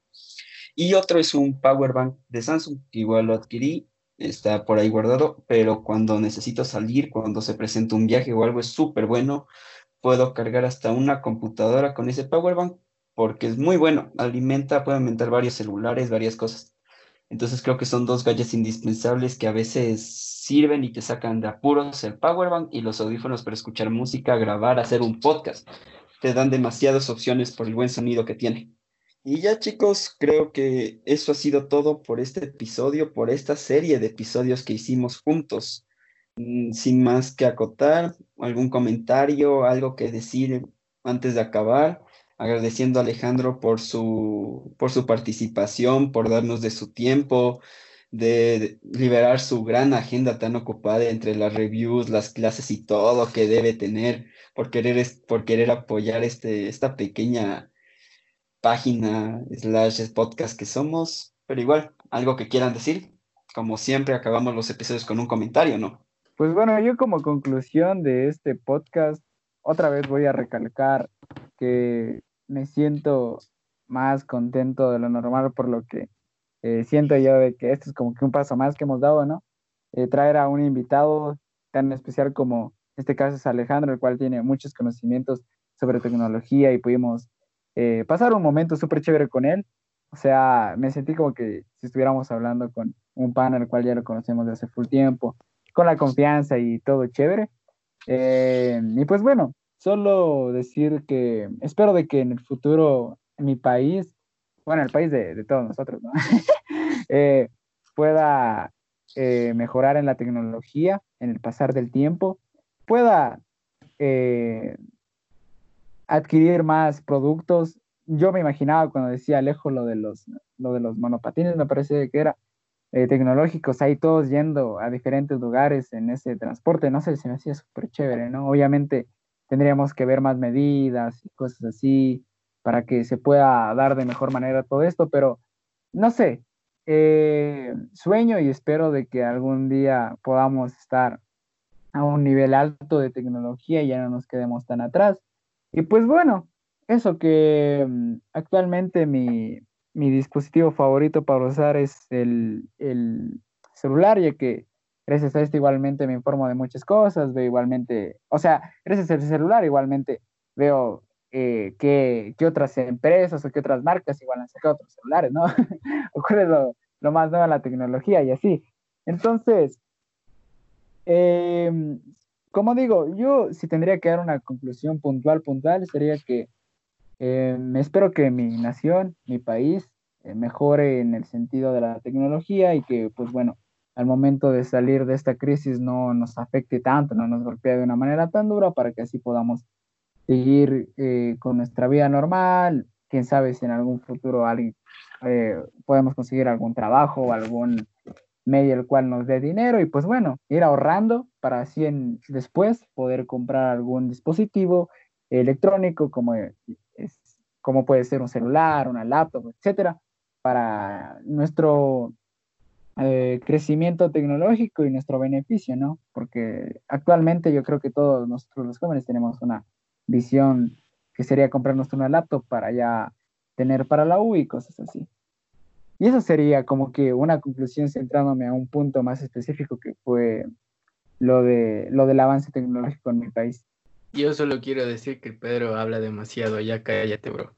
Y otro es un power bank de Samsung, que igual lo adquirí, está por ahí guardado, pero cuando necesito salir, cuando se presenta un viaje o algo, es súper bueno. Puedo cargar hasta una computadora con ese power bank porque es muy bueno, alimenta, puede alimentar varios celulares, varias cosas. Entonces creo que son dos gadgets indispensables que a veces sirven y te sacan de apuros el power bank y los audífonos para escuchar música, grabar, hacer un podcast. Te dan demasiadas opciones por el buen sonido que tiene. Y ya chicos, creo que eso ha sido todo por este episodio, por esta serie de episodios que hicimos juntos. Mm, sin más que acotar, algún comentario, algo que decir antes de acabar, agradeciendo a Alejandro por su, por su participación, por darnos de su tiempo, de liberar su gran agenda tan ocupada entre las reviews, las clases y todo que debe tener por querer, por querer apoyar este, esta pequeña página slash podcast que somos, pero igual, algo que quieran decir. Como siempre, acabamos los episodios con un comentario, ¿no? Pues bueno, yo como conclusión de este podcast, otra vez voy a recalcar que me siento más contento de lo normal por lo que eh, siento yo de que esto es como que un paso más que hemos dado, ¿no? Eh, traer a un invitado tan especial como este caso es Alejandro, el cual tiene muchos conocimientos sobre tecnología y pudimos eh, pasar un momento súper chévere con él. O sea, me sentí como que si estuviéramos hablando con un pan al cual ya lo conocemos de hace full tiempo, con la confianza y todo chévere. Eh, y pues bueno, solo decir que espero de que en el futuro mi país, bueno, el país de, todos nosotros, ¿no? Eh, pueda mejorar en la tecnología, en el pasar del tiempo, pueda adquirir más productos. Yo me imaginaba cuando decía Alejo lo de los, lo de los monopatines, me parece que era eh, tecnológicos, ahí todos yendo a diferentes lugares en ese transporte, no sé, se me hacía súper chévere, ¿no? Obviamente tendríamos que ver más medidas y cosas así para que se pueda dar de mejor manera todo esto, pero no sé, eh, sueño y espero de que algún día podamos estar a un nivel alto de tecnología y ya no nos quedemos tan atrás. Y pues bueno, eso que mm, actualmente mi, dispositivo favorito para usar es el, celular, ya que gracias a esto igualmente me informo de muchas cosas, veo igualmente, o sea, gracias al celular igualmente veo eh, qué, otras empresas o qué otras marcas igual han sacado otros celulares, ¿no? o cuál es lo, lo, más nuevo en la tecnología y así. Entonces, eh, como digo, yo si tendría que dar una conclusión puntual, puntual, sería que eh, espero que mi nación, mi país, eh, mejore en el sentido de la tecnología y que, pues bueno, al momento de salir de esta crisis no nos afecte tanto, no nos golpee de una manera tan dura para que así podamos seguir eh, con nuestra vida normal. Quién sabe si en algún futuro alguien podemos conseguir algún trabajo o algún medio el cual nos dé dinero y pues bueno, ir ahorrando para así después poder comprar algún dispositivo electrónico como, es, como puede ser un celular, una laptop, etcétera, para nuestro eh, crecimiento tecnológico y nuestro beneficio, ¿no? Porque actualmente yo creo que todos nosotros los jóvenes tenemos una visión que sería comprarnos una laptop para ya tener para la U y cosas así. Y eso sería como que una conclusión centrándome a un punto más específico que fue lo, de, lo del avance tecnológico en mi país. Yo solo quiero decir que Pedro habla demasiado, ya cállate, bro.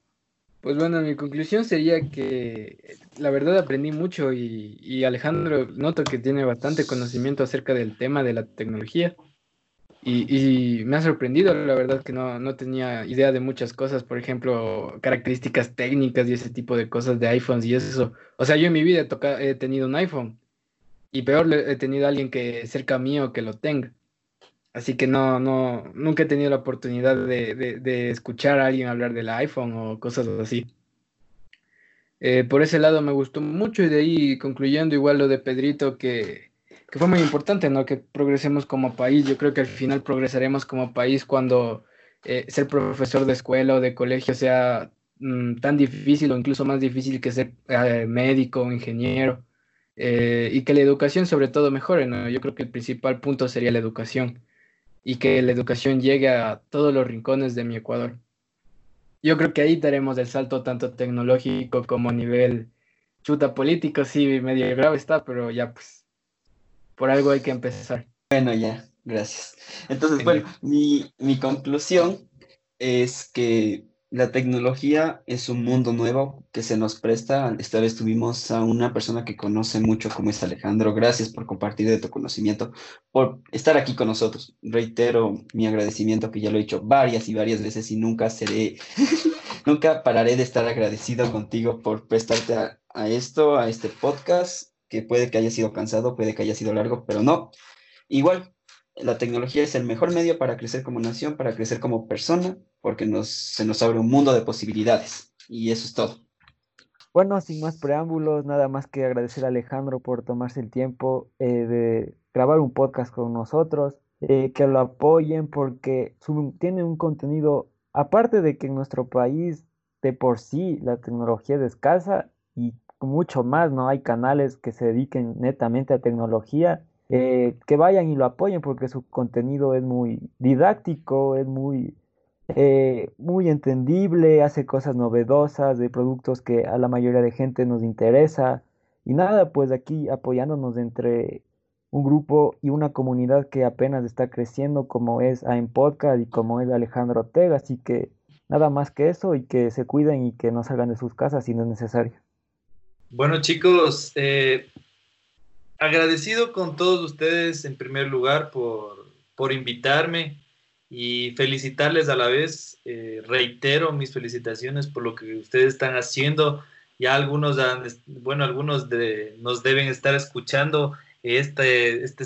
Pues bueno, mi conclusión sería que la verdad aprendí mucho y, Alejandro noto que tiene bastante conocimiento acerca del tema de la tecnología y, me ha sorprendido, la verdad que no, no, tenía idea de muchas cosas, por ejemplo, características técnicas y ese tipo de cosas de iPhones y eso. O sea, yo en mi vida he, he tenido un iPhone y peor he tenido a alguien que cerca mío que lo tenga. Así que no, no, nunca he tenido la oportunidad de, escuchar a alguien hablar del iPhone o cosas así. Eh, por ese lado me gustó mucho y de ahí concluyendo igual lo de Pedrito que, fue muy importante, ¿no? Que progresemos como país. Yo creo que al final progresaremos como país cuando eh, ser profesor de escuela o de colegio sea mm, tan difícil o incluso más difícil que ser eh, médico o ingeniero. y que la educación sobre todo mejore, ¿no? Yo creo que el principal punto sería la educación y que la educación llegue a todos los rincones de mi Ecuador. Yo creo que ahí daremos el salto tanto tecnológico como a nivel chuta político, sí, medio grave está, pero ya pues, por algo hay que empezar. Bueno, ya, gracias. Entonces, bueno, mi, mi conclusión es que la tecnología es un mundo nuevo que se nos presta. Esta vez tuvimos a una persona que conoce mucho como es Alejandro. Gracias por compartir de tu conocimiento, por estar aquí con nosotros. Reitero mi agradecimiento que ya lo he dicho varias y varias veces y nunca seré, nunca pararé de estar agradecido contigo por prestarte a, a esto, a este podcast, que puede que haya sido cansado, puede que haya sido largo, pero no. Igual, la tecnología es el mejor medio para crecer como nación, para crecer como persona, porque nos, se nos abre un mundo de posibilidades. Y eso es todo. Bueno, sin más preámbulos, nada más que agradecer a Alejandro por tomarse el tiempo eh, de grabar un podcast con nosotros, eh, que lo apoyen porque tiene un contenido, aparte de que en nuestro país de por sí la tecnología es escasa mucho más, ¿no? Hay canales que se dediquen netamente a tecnología eh, que vayan y lo apoyen porque su contenido es muy didáctico, es muy, eh, muy entendible, hace cosas novedosas de productos que a la mayoría de gente nos interesa. Y nada, pues aquí apoyándonos entre un grupo y una comunidad que apenas está creciendo como es AIM Podcast y como es Alejandro Ortega. Así que nada más que eso y que se cuiden y que no salgan de sus casas si no es necesario. Bueno chicos, eh, agradecido con todos ustedes en primer lugar por, por invitarme y felicitarles a la vez. Eh, reitero mis felicitaciones por lo que ustedes están haciendo. Ya algunos, bueno, algunos de, nos deben estar escuchando este, este,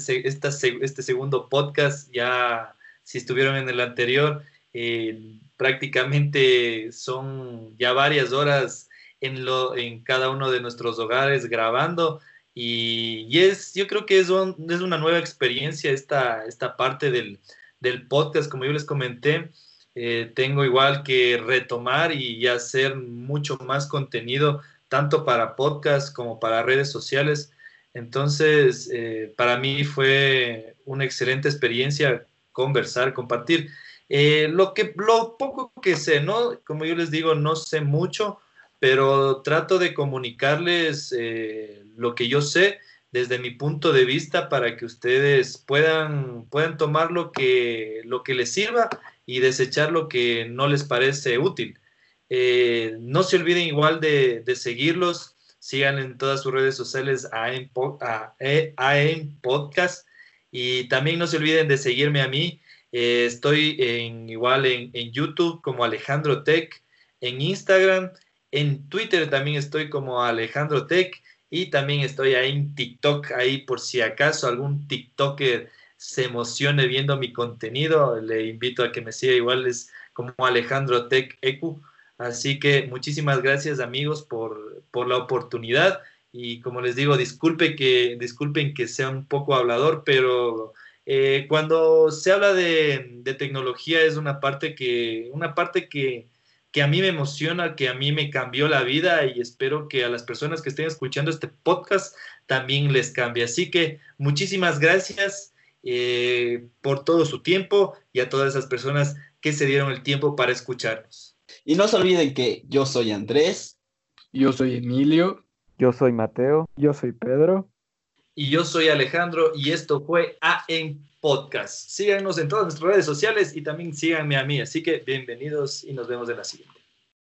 este segundo podcast. Ya si estuvieron en el anterior, eh, prácticamente son ya varias horas en, lo, en cada uno de nuestros hogares grabando. Y, es, yo creo que es, es una nueva experiencia esta, esta parte del, del podcast, como yo les comenté. Eh, tengo igual que retomar y hacer mucho más contenido, tanto para podcast como para redes sociales. Entonces, eh, para mí fue una excelente experiencia conversar, compartir. Eh, lo, que, lo poco que sé, ¿no? Como yo les digo, no sé mucho, pero trato de comunicarles eh, lo que yo sé desde mi punto de vista para que ustedes puedan, puedan tomar lo que, lo que les sirva y desechar lo que no les parece útil. Eh, no se olviden igual de, seguirlos, sigan en todas sus redes sociales a en, Podcast y también no se olviden de seguirme a mí. Eh, estoy igual en, en YouTube como Alejandro Tech, en Instagram en Twitter también estoy como Alejandro Tech y también estoy ahí en TikTok, ahí por si acaso algún TikToker se emocione viendo mi contenido, le invito a que me siga igual es como Alejandro Tech Ecu. Así que muchísimas gracias amigos por, por la oportunidad y como les digo, disculpe que, disculpen que sea un poco hablador, pero eh, cuando se habla de, de, tecnología es una parte que, una parte que, que a mí me emociona, que a mí me cambió la vida y espero que a las personas que estén escuchando este podcast también les cambie. Así que muchísimas gracias eh, por todo su tiempo y a todas esas personas que se dieron el tiempo para escucharnos. Y no se olviden que yo soy Andrés. Yo soy Emilio. Yo soy Mateo. Yo soy Pedro. Y yo soy Alejandro y esto fue AM Podcast. Síganos en todas nuestras redes sociales y también síganme a mí. Así que bienvenidos y nos vemos en la siguiente.